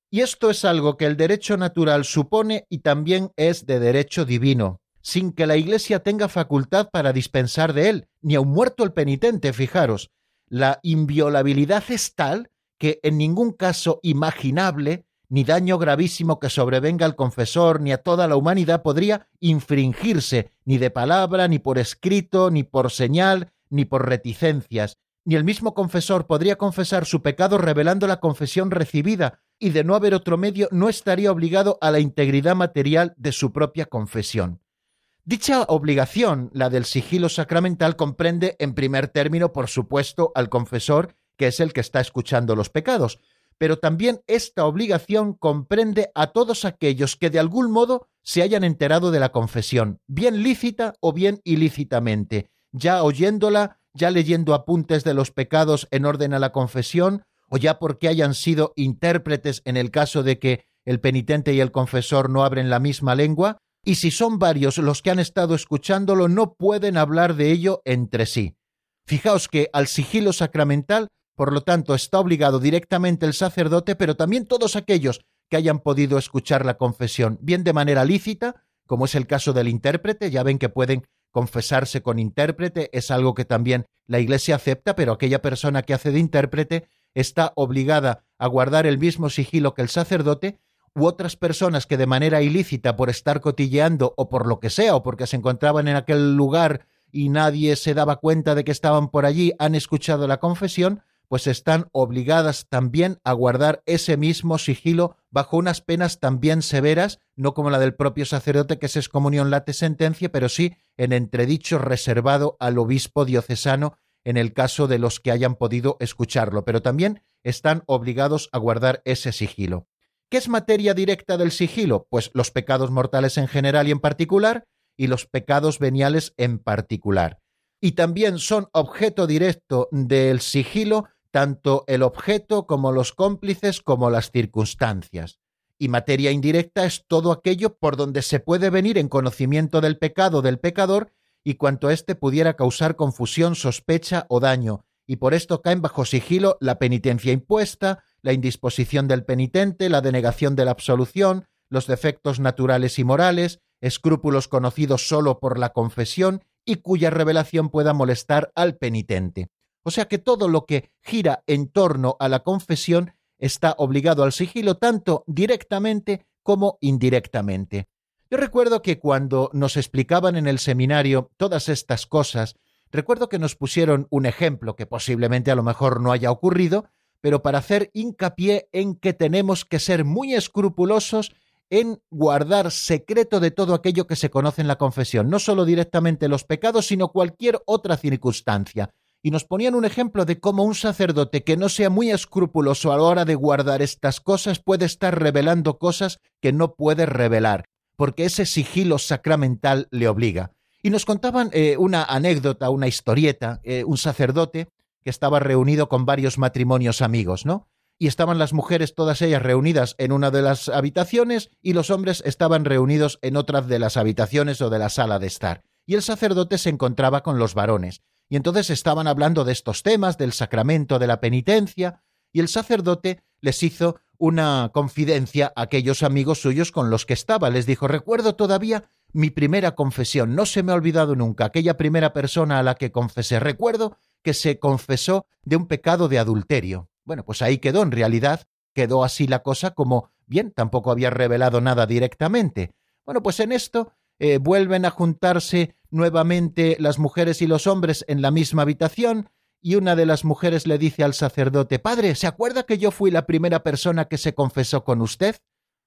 Y esto es algo que el derecho natural supone y también es de derecho divino, sin que la Iglesia tenga facultad para dispensar de él, ni aun muerto el penitente, fijaros. La inviolabilidad es tal que en ningún caso imaginable, ni daño gravísimo que sobrevenga al confesor ni a toda la humanidad podría infringirse, ni de palabra, ni por escrito, ni por señal, ni por reticencias, ni el mismo confesor podría confesar su pecado revelando la confesión recibida, y de no haber otro medio no estaría obligado a la integridad material de su propia confesión. Dicha obligación, la del sigilo sacramental, comprende en primer término, por supuesto, al confesor, que es el que está escuchando los pecados, pero también esta obligación comprende a todos aquellos que de algún modo se hayan enterado de la confesión, bien lícita o bien ilícitamente, ya oyéndola, ya leyendo apuntes de los pecados en orden a la confesión, o ya porque hayan sido intérpretes en el caso de que el penitente y el confesor no abren la misma lengua, y si son varios los que han estado escuchándolo, no pueden hablar de ello entre sí. Fijaos que al sigilo sacramental, por lo tanto, está obligado directamente el sacerdote, pero también todos aquellos que hayan podido escuchar la confesión, bien de manera lícita, como es el caso del intérprete, ya ven que pueden confesarse con intérprete, es algo que también la Iglesia acepta, pero aquella persona que hace de intérprete está obligada a guardar el mismo sigilo que el sacerdote, u otras personas que de manera ilícita por estar cotilleando o por lo que sea, o porque se encontraban en aquel lugar y nadie se daba cuenta de que estaban por allí, han escuchado la confesión, pues están obligadas también a guardar ese mismo sigilo bajo unas penas también severas, no como la del propio sacerdote que es excomunión late sentencia, pero sí en entredicho reservado al obispo diocesano en el caso de los que hayan podido escucharlo, pero también están obligados a guardar ese sigilo. ¿Qué es materia directa del sigilo? Pues los pecados mortales en general y en particular, y los pecados veniales en particular. Y también son objeto directo del sigilo tanto el objeto como los cómplices como las circunstancias. Y materia indirecta es todo aquello por donde se puede venir en conocimiento del pecado del pecador y cuanto éste pudiera causar confusión, sospecha o daño, y por esto caen bajo sigilo la penitencia impuesta, la indisposición del penitente, la denegación de la absolución, los defectos naturales y morales, escrúpulos conocidos sólo por la confesión y cuya revelación pueda molestar al penitente. O sea que todo lo que gira en torno a la confesión está obligado al sigilo tanto directamente como indirectamente. Yo recuerdo que cuando nos explicaban en el seminario todas estas cosas, recuerdo que nos pusieron un ejemplo que posiblemente a lo mejor no haya ocurrido, pero para hacer hincapié en que tenemos que ser muy escrupulosos en guardar secreto de todo aquello que se conoce en la confesión, no solo directamente los pecados, sino cualquier otra circunstancia. Y nos ponían un ejemplo de cómo un sacerdote que no sea muy escrupuloso a la hora de guardar estas cosas puede estar revelando cosas que no puede revelar, porque ese sigilo sacramental le obliga. Y nos contaban eh, una anécdota, una historieta, eh, un sacerdote que estaba reunido con varios matrimonios amigos, ¿no? Y estaban las mujeres todas ellas reunidas en una de las habitaciones y los hombres estaban reunidos en otra de las habitaciones o de la sala de estar. Y el sacerdote se encontraba con los varones. Y entonces estaban hablando de estos temas, del sacramento de la penitencia, y el sacerdote les hizo una confidencia a aquellos amigos suyos con los que estaba. Les dijo, recuerdo todavía mi primera confesión, no se me ha olvidado nunca aquella primera persona a la que confesé. Recuerdo que se confesó de un pecado de adulterio. Bueno, pues ahí quedó, en realidad quedó así la cosa como, bien, tampoco había revelado nada directamente. Bueno, pues en esto eh, vuelven a juntarse nuevamente las mujeres y los hombres en la misma habitación, y una de las mujeres le dice al sacerdote, Padre, ¿se acuerda que yo fui la primera persona que se confesó con usted?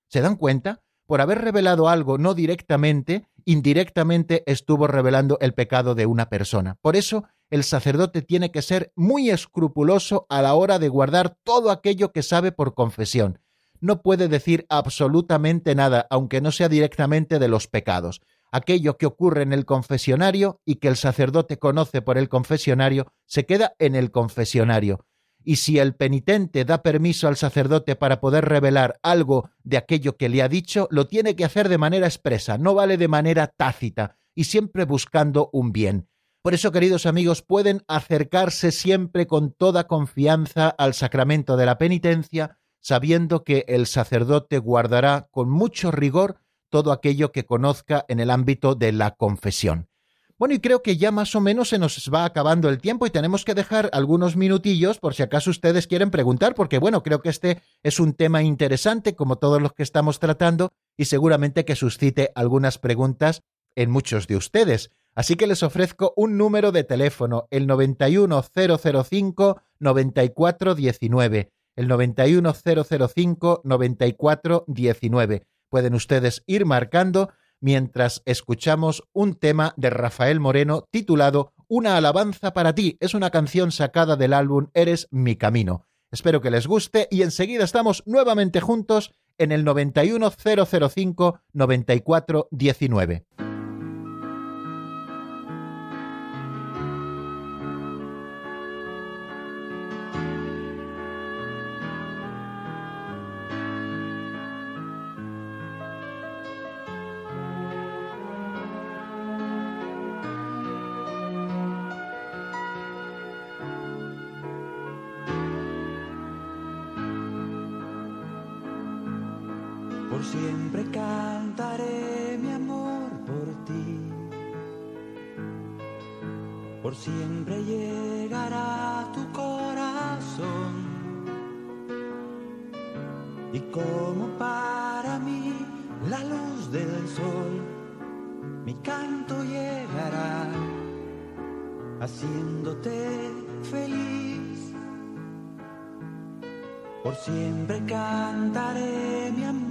¿Se dan cuenta? Por haber revelado algo no directamente, indirectamente estuvo revelando el pecado de una persona. Por eso el sacerdote tiene que ser muy escrupuloso a la hora de guardar todo aquello que sabe por confesión. No puede decir absolutamente nada, aunque no sea directamente de los pecados. Aquello que ocurre en el confesionario y que el sacerdote conoce por el confesionario se queda en el confesionario. Y si el penitente da permiso al sacerdote para poder revelar algo de aquello que le ha dicho, lo tiene que hacer de manera expresa, no vale de manera tácita, y siempre buscando un bien. Por eso, queridos amigos, pueden acercarse siempre con toda confianza al sacramento de la penitencia, sabiendo que el sacerdote guardará con mucho rigor todo aquello que conozca en el ámbito de la confesión. Bueno, y creo que ya más o menos se nos va acabando el tiempo y tenemos que dejar algunos minutillos por si acaso ustedes quieren preguntar, porque bueno, creo que este es un tema interesante como todos los que estamos tratando y seguramente que suscite algunas preguntas en muchos de ustedes. Así que les ofrezco un número de teléfono, el 91005 9419, el 91005 9419. Pueden ustedes ir marcando mientras escuchamos un tema de Rafael Moreno titulado Una alabanza para ti. Es una canción sacada del álbum Eres mi camino. Espero que les guste y enseguida estamos nuevamente juntos en el 91005 9419. Por siempre cantaré mi amor por ti. Por siempre llegará tu corazón. Y como para mí la luz del sol, mi canto llegará haciéndote feliz. Por siempre cantaré mi amor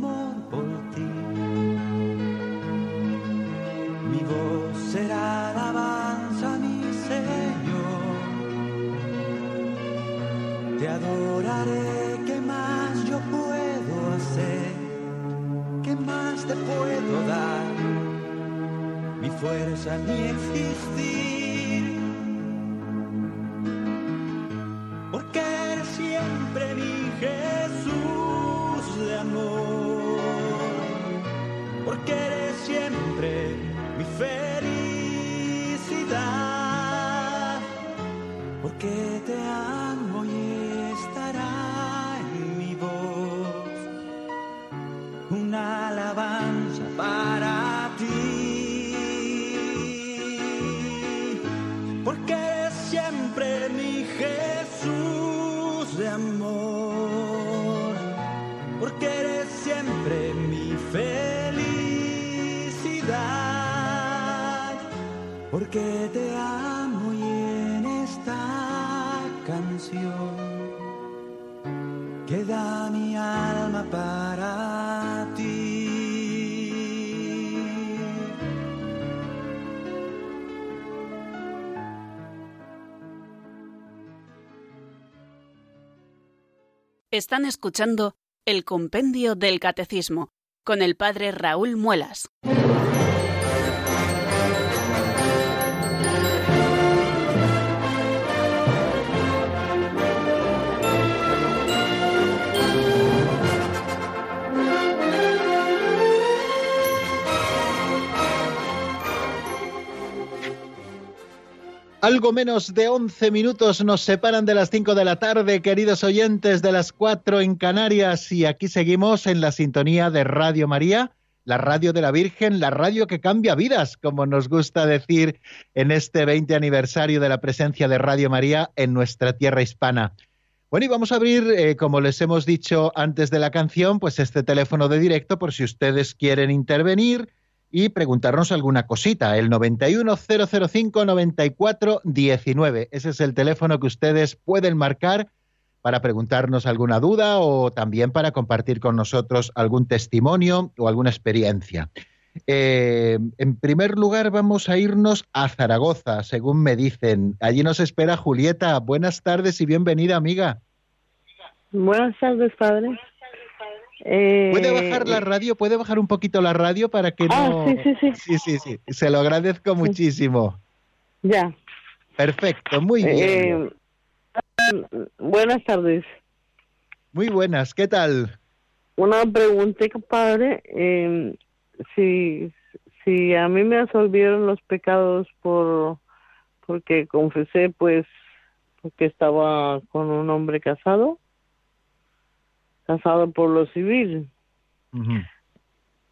fueras a mi existir. Están escuchando el Compendio del Catecismo con el Padre Raúl Muelas. Algo menos de 11 minutos nos separan de las 5 de la tarde, queridos oyentes de las 4 en Canarias, y aquí seguimos en la sintonía de Radio María, la radio de la Virgen, la radio que cambia vidas, como nos gusta decir en este 20 aniversario de la presencia de Radio María en nuestra tierra hispana. Bueno, y vamos a abrir, eh, como les hemos dicho antes de la canción, pues este teléfono de directo por si ustedes quieren intervenir y preguntarnos alguna cosita. El 910059419. Ese es el teléfono que ustedes pueden marcar para preguntarnos alguna duda o también para compartir con nosotros algún testimonio o alguna experiencia. Eh, en primer lugar, vamos a irnos a Zaragoza, según me dicen. Allí nos espera Julieta. Buenas tardes y bienvenida, amiga. Buenas tardes, padre. ¿Puede bajar la eh, radio? ¿Puede bajar un poquito la radio para que ah, no...? Sí, sí, sí. Sí, sí, sí. Se lo agradezco muchísimo. Ya. Perfecto, muy bien. Eh, buenas tardes. Muy buenas, ¿qué tal? Una pregunta, padre. Eh, si, si a mí me absolvieron los pecados por porque confesé, pues, porque estaba con un hombre casado casado por lo civil.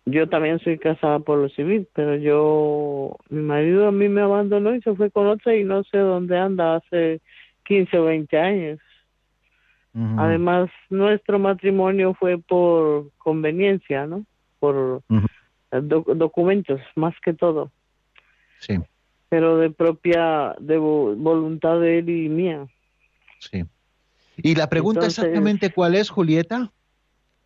Yo también soy casada por lo civil, pero yo, mi marido a mí me abandonó y se fue con otra y no sé dónde anda hace 15 o 20 años. Además, nuestro matrimonio fue por conveniencia, ¿no? Por documentos, más que todo. Sí. Pero de propia, de voluntad de él y mía. Sí. ¿Y la pregunta exactamente cuál es, Julieta?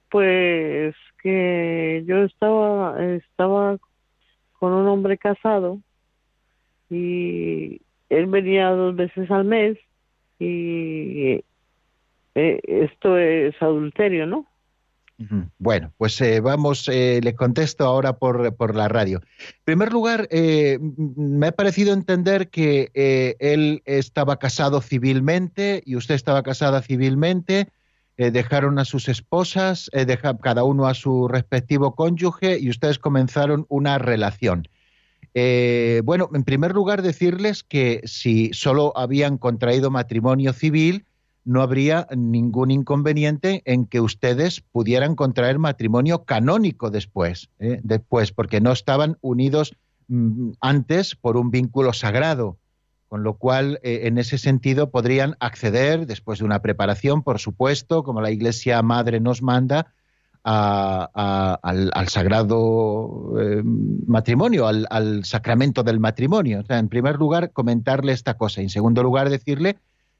Pues que yo estaba, estaba con un hombre casado y él venía dos veces al mes y eh, esto es adulterio, ¿no? Bueno, pues eh, vamos, eh, le contesto ahora por, por, la radio. En primer lugar, eh, me ha parecido entender que él estaba casado civilmente y usted estaba casada civilmente, dejaron a sus esposas, cada uno a su respectivo cónyuge y ustedes comenzaron una relación. bueno, en primer lugar, decirles que si solo habían contraído matrimonio civil, no habría ningún inconveniente en que ustedes pudieran contraer matrimonio canónico después, ¿eh? después, porque no estaban unidos mm, antes por un vínculo sagrado, con lo cual eh, en ese sentido podrían acceder, después de una preparación, por supuesto, como la Iglesia Madre nos manda, al, sagrado eh, matrimonio, al, sacramento del matrimonio. En primer lugar, comentarle esta cosa. En segundo lugar, decirle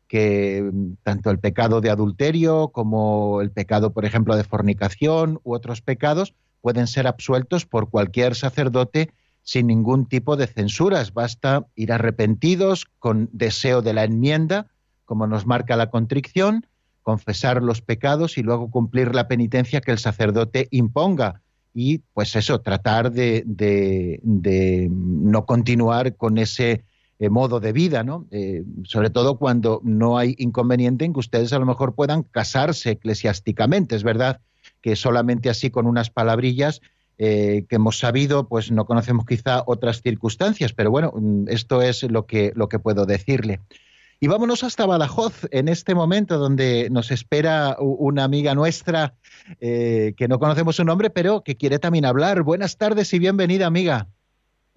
que tanto el pecado de adulterio como el pecado, por ejemplo, de fornicación u otros pecados pueden ser absueltos por cualquier sacerdote sin ningún tipo de censuras. Basta ir arrepentidos con deseo de la enmienda, como nos marca la contrición, confesar los pecados y luego cumplir la penitencia que el sacerdote imponga. Y pues eso, tratar de, de, de no continuar con ese eh, modo de vida, ¿no? Eh, sobre todo cuando no hay inconveniente en que ustedes a lo mejor puedan casarse eclesiásticamente. Es verdad que solamente así con unas palabrillas eh, que hemos sabido, pues no conocemos quizá otras circunstancias, pero bueno, mm, esto es lo que, lo que puedo decirle. Y vámonos hasta Badajoz en este momento donde nos espera una amiga nuestra que no conocemos su nombre, pero que quiere también hablar. Buenas tardes y bienvenida, amiga.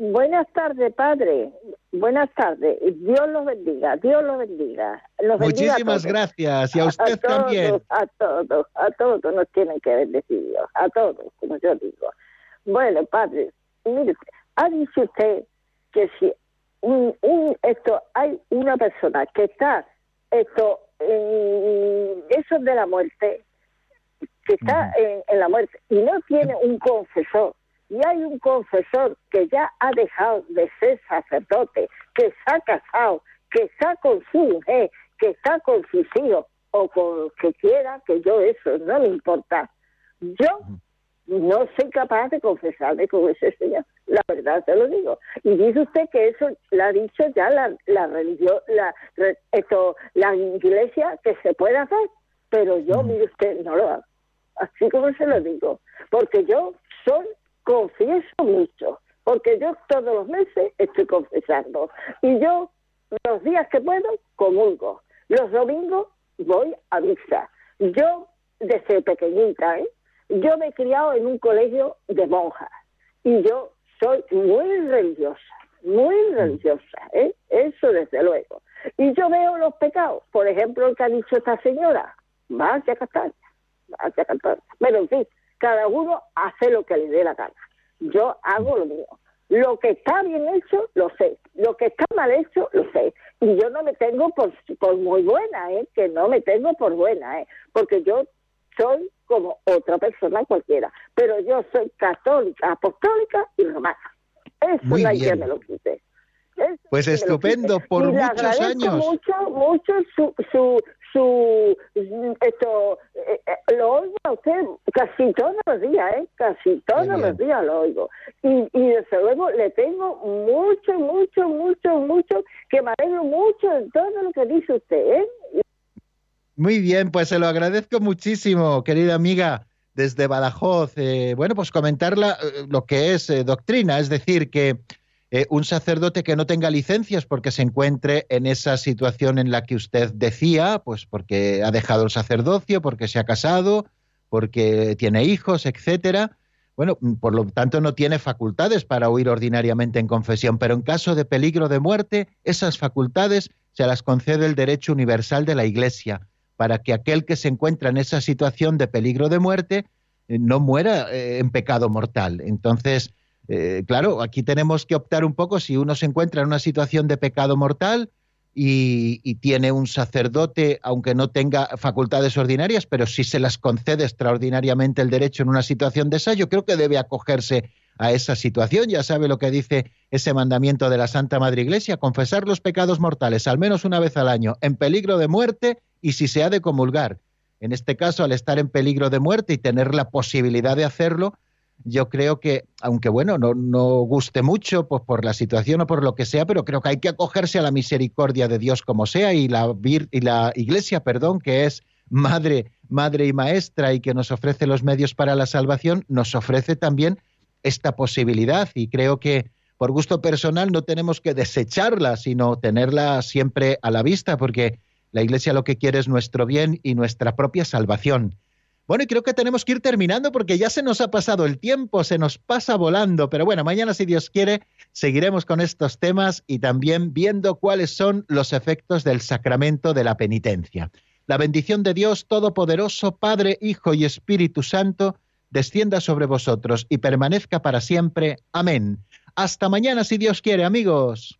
Buenas tardes, padre. Buenas tardes. Dios los bendiga. Dios los bendiga. Muchísimas gracias. Y a usted también. A todos, a todos nos tienen que bendecir Dios. A todos, como yo digo. Bueno, padre, mire, ha dicho usted que si un, esto hay una persona que está esto en eso de la muerte, que está en la muerte y no tiene un confesor y hay un confesor que ya ha dejado de ser sacerdote, que se ha casado, que está con su mujer, que está con sus hijos o con lo que quiera, que yo eso no me importa. Yo no soy capaz de confesarme con ese señor, la verdad se lo digo. Y dice usted que eso lo ha dicho ya la, la religión, la, esto, la iglesia que se puede hacer, pero yo, mire usted, no lo hago. Así como se lo digo, porque yo soy confieso mucho, porque yo todos los meses estoy confesando. Y yo, los días que puedo, comulgo. Los domingos voy a misa. Yo, desde pequeñita, ¿eh? yo me he criado en un colegio de monjas. Y yo soy muy religiosa, muy religiosa, ¿eh? eso desde luego. Y yo veo los pecados, por ejemplo, el que ha dicho esta señora, vaya castaña, vaya castaña. Pero en fin, cada uno hace lo que le dé la gana. Yo hago lo mío. Lo que está bien hecho, lo sé. Lo que está mal hecho, lo sé. Y yo no me tengo por, por muy buena, ¿eh? Que no me tengo por buena, ¿eh? Porque yo soy como otra persona cualquiera. Pero yo soy católica, apostólica y romana. Eso Muy no hay bien. que me lo quite. Pues estupendo, por y muchos años. mucho, mucho su, su, su, esto, eh, eh, lo oigo a usted casi todos los días, ¿eh? Casi todos los días lo oigo. Y, y desde luego le tengo mucho, mucho, mucho, mucho, que me alegro mucho de todo lo que dice usted, ¿eh? Muy bien, pues se lo agradezco muchísimo, querida amiga, desde Badajoz. Eh, bueno, pues comentar la- lo que es eh, doctrina, es decir, que eh, un sacerdote que no tenga licencias porque se encuentre en esa situación en la que usted decía, pues porque ha dejado el sacerdocio, porque se ha casado, porque tiene hijos, etcétera. Bueno, por lo tanto no tiene facultades para huir ordinariamente en confesión, pero en caso de peligro de muerte, esas facultades se las concede el derecho universal de la Iglesia, para que aquel que se encuentra en esa situación de peligro de muerte eh, no muera eh, en pecado mortal. Entonces, eh, claro, aquí tenemos que optar un poco si uno se encuentra en una situación de pecado mortal y, y tiene un sacerdote, aunque no tenga facultades ordinarias, pero sí se las concede extraordinariamente el derecho en una situación de esa, yo creo que debe acogerse a esa situación. Ya sabe lo que dice ese mandamiento de la Santa Madre Iglesia, confesar los pecados mortales al menos una vez al año, en peligro de muerte y si se ha de comulgar. En este caso, al estar en peligro de muerte y tener la posibilidad de hacerlo, yo creo que, aunque bueno, no, guste mucho pues, por la situación o por lo que sea, pero creo que hay que acogerse a la misericordia de Dios como sea y la, y la Iglesia, perdón, que es madre, madre y maestra y que nos ofrece los medios para la salvación, nos ofrece también esta posibilidad y creo que por gusto personal no tenemos que desecharla, sino tenerla siempre a la vista, porque la Iglesia lo que quiere es nuestro bien y nuestra propia salvación. Bueno, y creo que tenemos que ir terminando porque ya se nos ha pasado el tiempo, se nos pasa volando, pero bueno, mañana si Dios quiere seguiremos con estos temas y también viendo cuáles son los efectos del sacramento de la penitencia. La bendición de Dios Todopoderoso, Padre, Hijo y Espíritu Santo, descienda sobre vosotros y permanezca para siempre. Amén. Hasta mañana si Dios quiere, amigos.